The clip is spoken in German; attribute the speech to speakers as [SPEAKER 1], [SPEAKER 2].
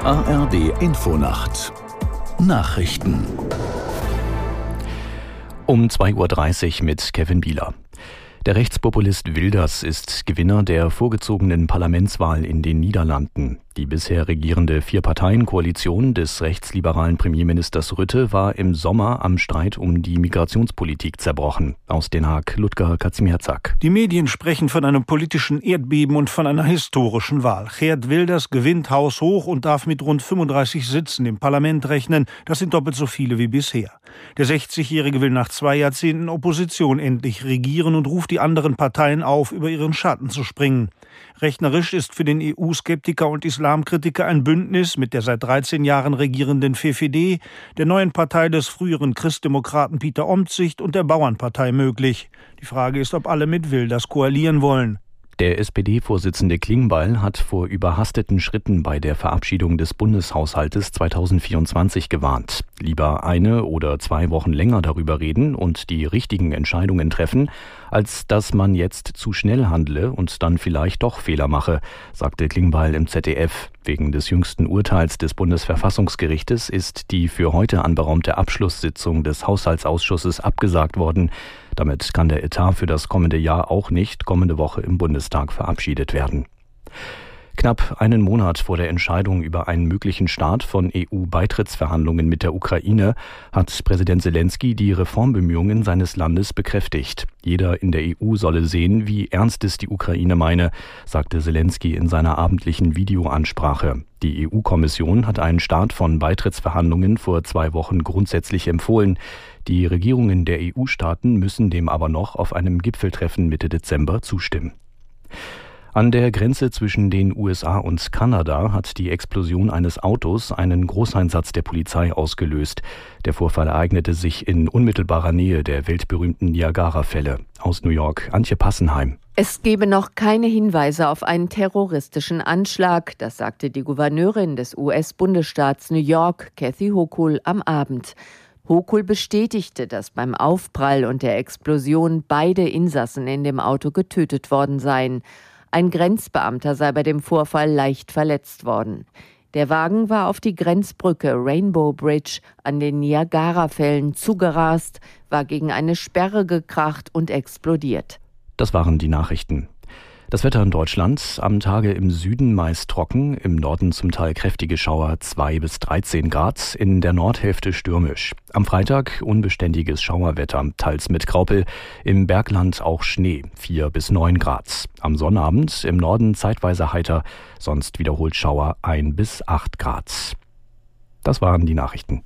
[SPEAKER 1] ARD Infonacht Nachrichten
[SPEAKER 2] um 2.30 Uhr mit Kevin Bieler. Der Rechtspopulist Wilders ist Gewinner der vorgezogenen Parlamentswahl in den Niederlanden. Die bisher regierende Vier-Parteien-Koalition des rechtsliberalen Premierministers Rütte war im Sommer am Streit um die Migrationspolitik zerbrochen. Aus Den Haag, Ludger Kaczmiaczak.
[SPEAKER 3] Die Medien sprechen von einem politischen Erdbeben und von einer historischen Wahl. Gerd Wilders gewinnt haushoch und darf mit rund 35 Sitzen im Parlament rechnen. Das sind doppelt so viele wie bisher. Der 60-Jährige will nach zwei Jahrzehnten Opposition endlich regieren und ruft die anderen Parteien auf, über ihren Schatten zu springen. Rechnerisch ist für den EU-Skeptiker und Islamkritiker ein Bündnis mit der seit 13 Jahren regierenden FFD, der neuen Partei des früheren Christdemokraten Peter Omtzigt und der Bauernpartei möglich. Die Frage ist, ob alle mit Wilders koalieren wollen.
[SPEAKER 2] Der SPD-Vorsitzende Klingbeil hat vor überhasteten Schritten bei der Verabschiedung des Bundeshaushaltes 2024 gewarnt. Lieber eine oder zwei Wochen länger darüber reden und die richtigen Entscheidungen treffen, als dass man jetzt zu schnell handle und dann vielleicht doch Fehler mache, sagte Klingbeil im ZDF. Wegen des jüngsten Urteils des Bundesverfassungsgerichtes ist die für heute anberaumte Abschlusssitzung des Haushaltsausschusses abgesagt worden. Damit kann der Etat für das kommende Jahr auch nicht kommende Woche im Bundestag verabschiedet werden. Knapp einen Monat vor der Entscheidung über einen möglichen Start von EU-Beitrittsverhandlungen mit der Ukraine hat Präsident Zelensky die Reformbemühungen seines Landes bekräftigt. Jeder in der EU solle sehen, wie ernst es die Ukraine meine, sagte Zelensky in seiner abendlichen Videoansprache. Die EU-Kommission hat einen Start von Beitrittsverhandlungen vor zwei Wochen grundsätzlich empfohlen. Die Regierungen der EU-Staaten müssen dem aber noch auf einem Gipfeltreffen Mitte Dezember zustimmen. An der Grenze zwischen den USA und Kanada hat die Explosion eines Autos einen Großeinsatz der Polizei ausgelöst. Der Vorfall ereignete sich in unmittelbarer Nähe der weltberühmten Niagara-Fälle. Aus New York, Antje Passenheim.
[SPEAKER 4] Es gebe noch keine Hinweise auf einen terroristischen Anschlag, das sagte die Gouverneurin des US-Bundesstaats New York, Kathy Hochul, am Abend. Hochul bestätigte, dass beim Aufprall und der Explosion beide Insassen in dem Auto getötet worden seien. Ein Grenzbeamter sei bei dem Vorfall leicht verletzt worden. Der Wagen war auf die Grenzbrücke Rainbow Bridge an den Niagara-Fällen zugerast, war gegen eine Sperre gekracht und explodiert.
[SPEAKER 2] Das waren die Nachrichten. Das Wetter in Deutschland am Tage im Süden meist trocken, im Norden zum Teil kräftige Schauer 2 bis 13 Grad, in der Nordhälfte stürmisch. Am Freitag unbeständiges Schauerwetter, teils mit Graupel, im Bergland auch Schnee 4 bis 9 Grad. Am Sonnabend im Norden zeitweise heiter, sonst wiederholt Schauer 1 bis 8 Grad. Das waren die Nachrichten.